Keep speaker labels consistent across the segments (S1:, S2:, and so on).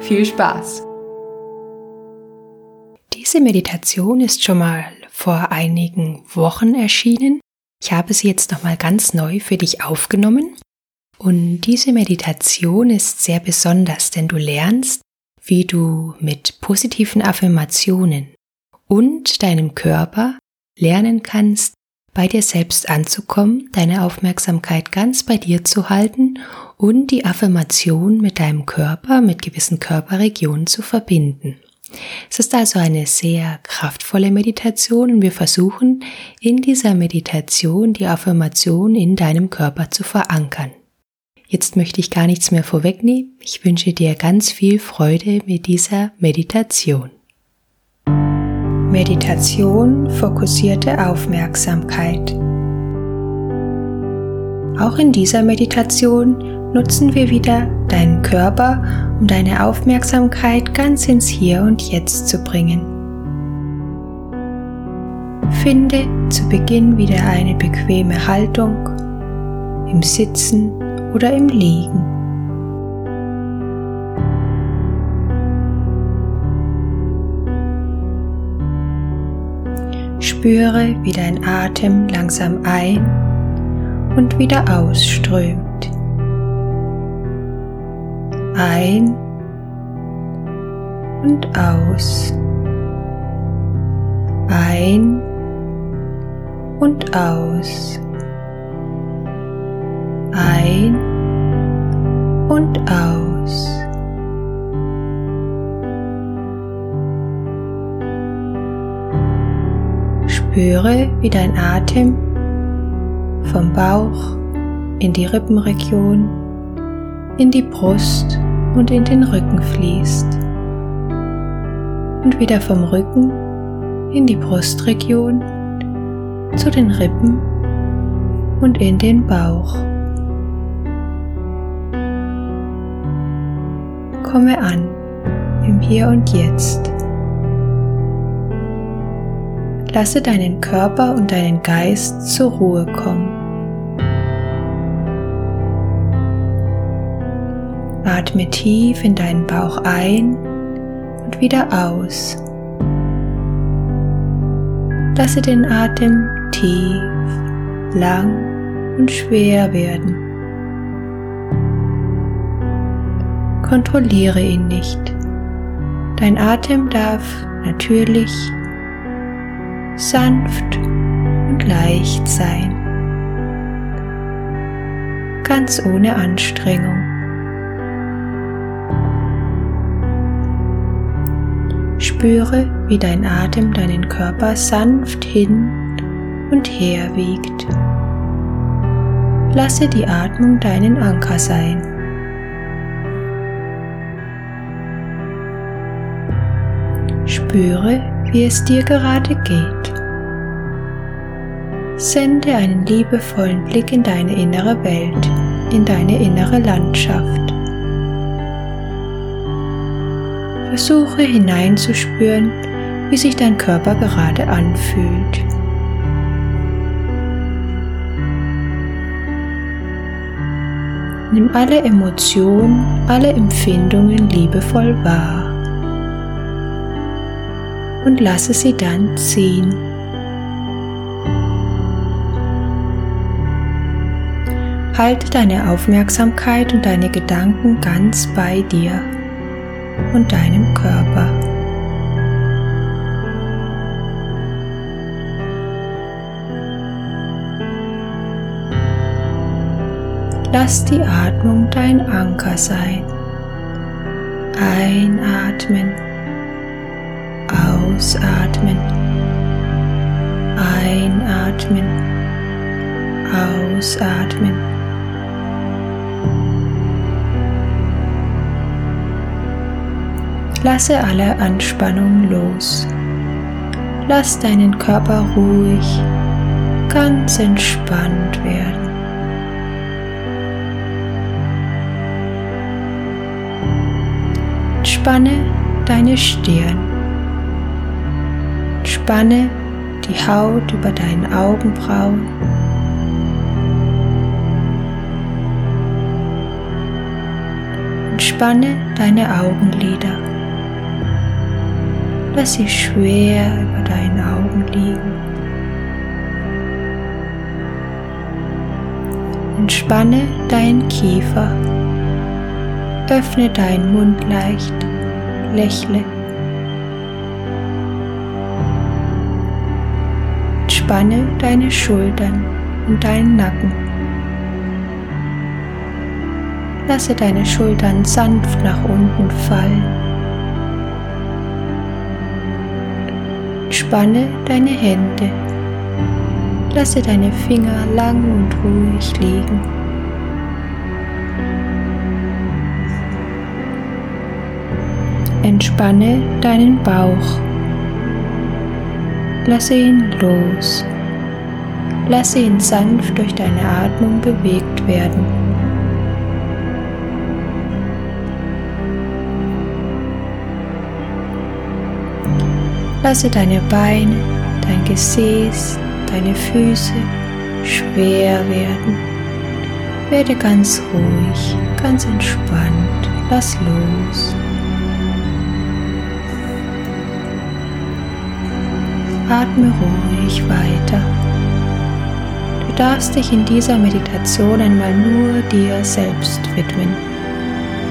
S1: Viel Spaß!
S2: Diese Meditation ist schon mal vor einigen Wochen erschienen. Ich habe sie jetzt nochmal ganz neu für dich aufgenommen. Und diese Meditation ist sehr besonders, denn du lernst, wie du mit positiven Affirmationen und deinem Körper lernen kannst, bei dir selbst anzukommen, deine Aufmerksamkeit ganz bei dir zu halten und die Affirmation mit deinem Körper, mit gewissen Körperregionen zu verbinden. Es ist also eine sehr kraftvolle Meditation und wir versuchen in dieser Meditation die Affirmation in deinem Körper zu verankern. Jetzt möchte ich gar nichts mehr vorwegnehmen. Ich wünsche dir ganz viel Freude mit dieser Meditation. Meditation fokussierte Aufmerksamkeit. Auch in dieser Meditation nutzen wir wieder deinen Körper, um deine Aufmerksamkeit ganz ins Hier und Jetzt zu bringen. Finde zu Beginn wieder eine bequeme Haltung im Sitzen oder im Liegen. Spüre, wie dein Atem langsam ein und wieder ausströmt. Ein und aus. Ein und aus. Ein und aus. Spüre, wie dein Atem vom Bauch in die Rippenregion, in die Brust und in den Rücken fließt und wieder vom Rücken in die Brustregion zu den Rippen und in den Bauch. Komme an im Hier und Jetzt. Lasse deinen Körper und deinen Geist zur Ruhe kommen. Atme tief in deinen Bauch ein und wieder aus. Lasse den Atem tief, lang und schwer werden. Kontrolliere ihn nicht. Dein Atem darf natürlich sanft und leicht sein, ganz ohne Anstrengung. Spüre, wie dein Atem deinen Körper sanft hin und her wiegt. Lasse die Atmung deinen Anker sein. Spüre, wie es dir gerade geht. Sende einen liebevollen Blick in deine innere Welt, in deine innere Landschaft. Versuche hineinzuspüren, wie sich dein Körper gerade anfühlt. Nimm alle Emotionen, alle Empfindungen liebevoll wahr und lasse sie dann ziehen. Halte deine Aufmerksamkeit und deine Gedanken ganz bei dir und deinem Körper. Lass die Atmung dein Anker sein. Einatmen Ausatmen. Einatmen. Ausatmen. Lasse alle Anspannung los. Lass deinen Körper ruhig, ganz entspannt werden. Entspanne deine Stirn. Entspanne die Haut über deinen Augenbrauen. Entspanne deine Augenlider. Lass sie schwer über deinen Augen liegen. Entspanne deinen Kiefer. Öffne deinen Mund leicht. Lächle. Entspanne deine Schultern und deinen Nacken. Lasse deine Schultern sanft nach unten fallen. Entspanne deine Hände. Lasse deine Finger lang und ruhig liegen. Entspanne deinen Bauch. Lasse ihn los. Lasse ihn sanft durch deine Atmung bewegt werden. Lasse deine Beine, dein Gesäß, deine Füße schwer werden. Werde ganz ruhig, ganz entspannt. Lass los. Atme ruhig weiter. Du darfst dich in dieser Meditation einmal nur dir selbst widmen,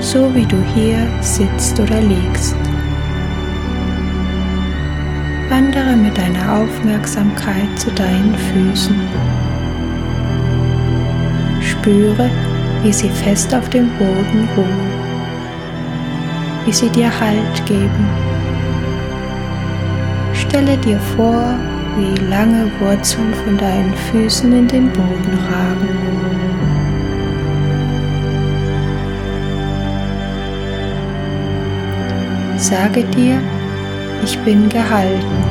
S2: so wie du hier sitzt oder liegst. Wandere mit deiner Aufmerksamkeit zu deinen Füßen. Spüre, wie sie fest auf dem Boden ruhen, wie sie dir Halt geben Stelle dir vor, wie lange Wurzeln von deinen Füßen in den Boden ragen. Sage dir, ich bin gehalten.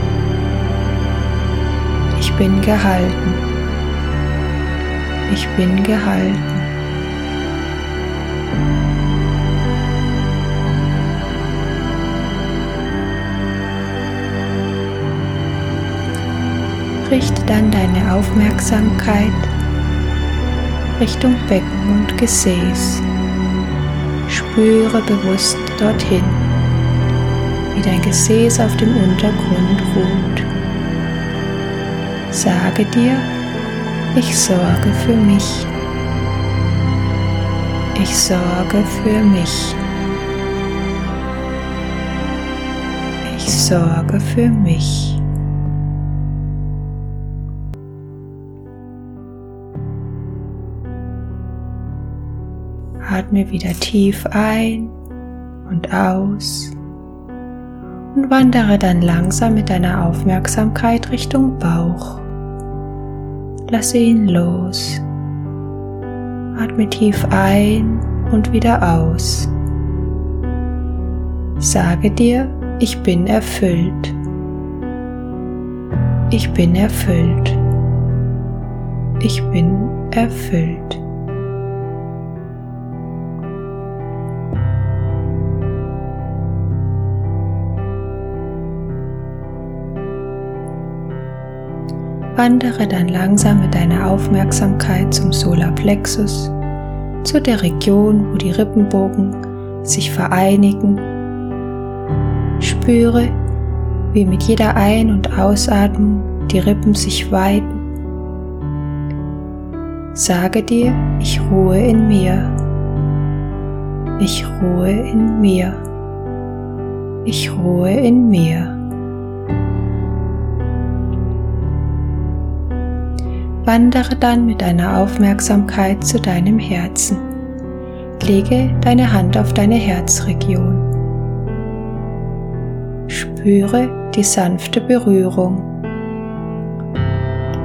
S2: Ich bin gehalten. Ich bin gehalten. Richte dann deine Aufmerksamkeit Richtung Becken und Gesäß. Spüre bewusst dorthin, wie dein Gesäß auf dem Untergrund ruht. Sage dir, ich sorge für mich. Ich sorge für mich. Ich sorge für mich. Atme wieder tief ein und aus und wandere dann langsam mit deiner Aufmerksamkeit Richtung Bauch. Lasse ihn los. Atme tief ein und wieder aus. Sage dir, ich bin erfüllt. Ich bin erfüllt. Ich bin erfüllt. Wandere dann langsam mit deiner Aufmerksamkeit zum Solarplexus, zu der Region, wo die Rippenbogen sich vereinigen. Spüre, wie mit jeder Ein- und Ausatmung die Rippen sich weiten. Sage dir, ich ruhe in mir. Ich ruhe in mir. Ich ruhe in mir. Wandere dann mit deiner Aufmerksamkeit zu deinem Herzen. Lege deine Hand auf deine Herzregion. Spüre die sanfte Berührung.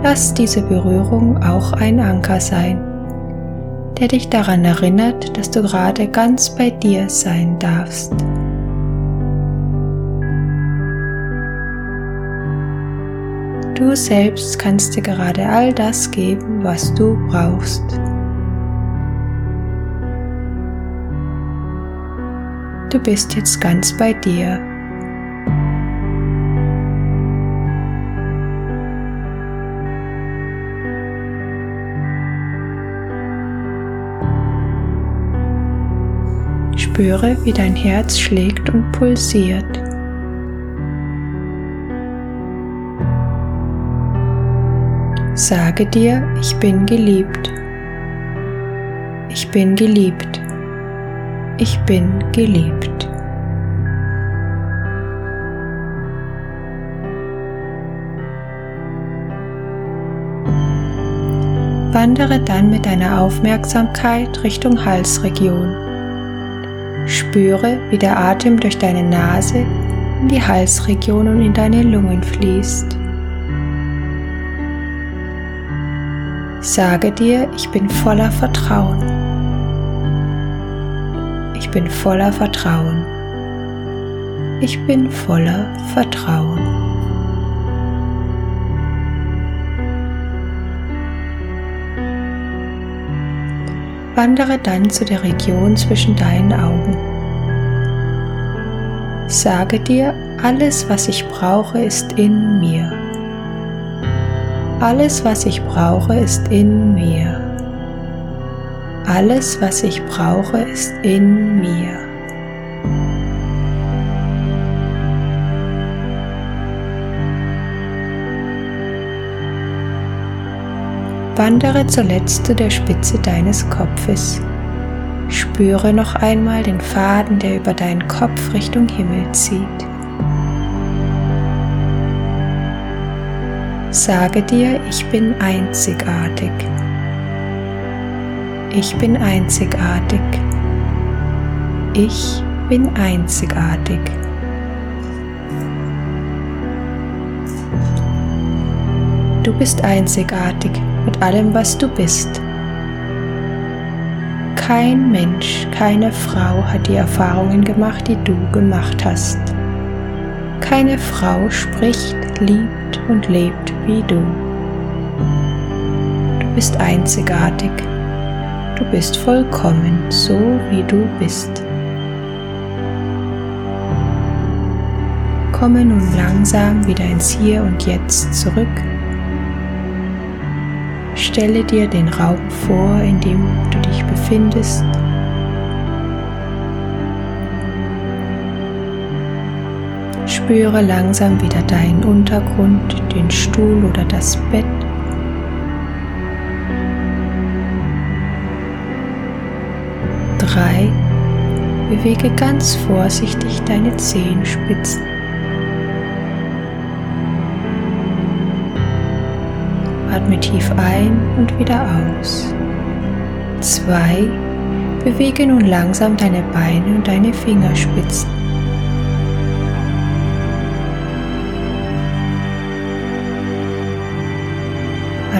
S2: Lass diese Berührung auch ein Anker sein, der dich daran erinnert, dass du gerade ganz bei dir sein darfst. Du selbst kannst dir gerade all das geben, was du brauchst. Du bist jetzt ganz bei dir. Spüre, wie dein Herz schlägt und pulsiert. Sage dir, ich bin geliebt. Ich bin geliebt. Ich bin geliebt. Wandere dann mit deiner Aufmerksamkeit Richtung Halsregion. Spüre, wie der Atem durch deine Nase in die Halsregion und in deine Lungen fließt. Sage dir, ich bin voller Vertrauen. Ich bin voller Vertrauen. Ich bin voller Vertrauen. Wandere dann zu der Region zwischen deinen Augen. Sage dir, alles, was ich brauche, ist in mir. Alles, was ich brauche, ist in mir. Alles, was ich brauche, ist in mir. Wandere zuletzt zu der Spitze deines Kopfes. Spüre noch einmal den Faden, der über deinen Kopf Richtung Himmel zieht. Sage dir, ich bin einzigartig. Ich bin einzigartig. Ich bin einzigartig. Du bist einzigartig mit allem, was du bist. Kein Mensch, keine Frau hat die Erfahrungen gemacht, die du gemacht hast. Keine Frau spricht, liebt und lebt wie du. Du bist einzigartig. Du bist vollkommen, so wie du bist. Komme nun langsam wieder ins Hier und Jetzt zurück Stelle dir den Raum vor, in dem du dich befindest. Spüre langsam wieder deinen Untergrund, den Stuhl oder das Bett. Drei. Bewege ganz vorsichtig deine Zehenspitzen. Atme tief ein und wieder aus. 2. Bewege nun langsam deine Beine und deine Fingerspitzen.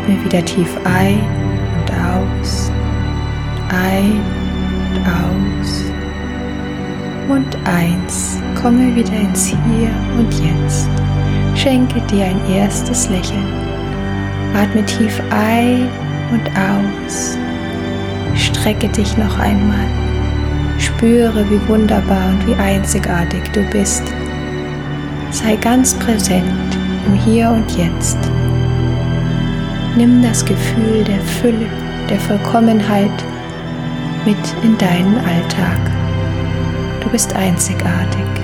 S2: Atme wieder tief ein und aus. Ein und aus. Und eins. Komme wieder ins Hier und Jetzt. Schenke dir ein erstes Lächeln. Atme tief ein und aus. Strecke dich noch einmal. Spüre, wie wunderbar und wie einzigartig du bist. Sei ganz präsent im Hier und Jetzt. Nimm das Gefühl der Fülle, der Vollkommenheit mit in deinen Alltag. Du bist einzigartig.